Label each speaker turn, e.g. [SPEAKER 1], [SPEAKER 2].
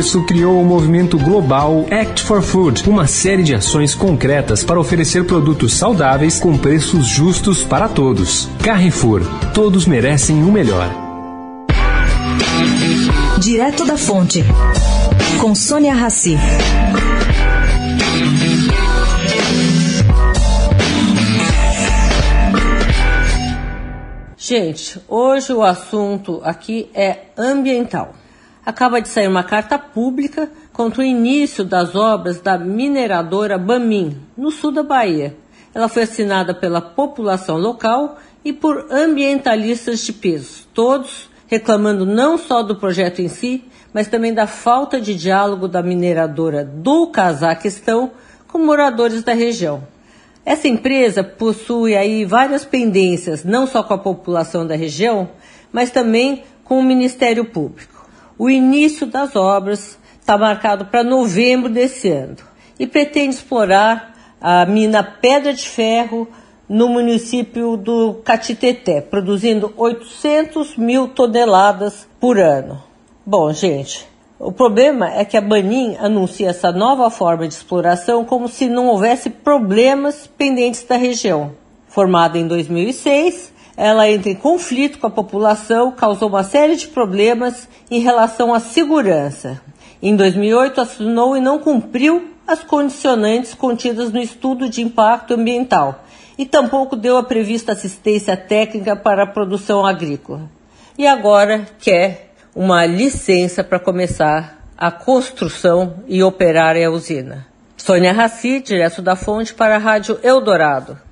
[SPEAKER 1] isso, criou o movimento global Act for Food, uma série de ações concretas para oferecer produtos saudáveis com preços justos para todos. Carrefour, todos merecem o melhor.
[SPEAKER 2] Direto da Fonte, com Sônia Rassi.
[SPEAKER 3] Gente, hoje o assunto aqui é ambiental. Acaba de sair uma carta pública contra o início das obras da mineradora Bamin, no sul da Bahia. Ela foi assinada pela população local e por ambientalistas de peso, todos reclamando não só do projeto em si, mas também da falta de diálogo da mineradora do Cazaquistão com moradores da região. Essa empresa possui aí várias pendências, não só com a população da região, mas também com o Ministério Público. O início das obras está marcado para novembro desse ano e pretende explorar a mina Pedra de Ferro no município do Catiteté, produzindo 800 mil toneladas por ano. Bom, gente, o problema é que a Banin anuncia essa nova forma de exploração como se não houvesse problemas pendentes da região. Formada em 2006, ela entra em conflito com a população, causou uma série de problemas em relação à segurança. Em 2008, assinou e não cumpriu as condicionantes contidas no estudo de impacto ambiental e tampouco deu a prevista assistência técnica para a produção agrícola. E agora quer uma licença para começar a construção e operar a usina. Sônia Raci, direto da fonte para a Rádio Eldorado.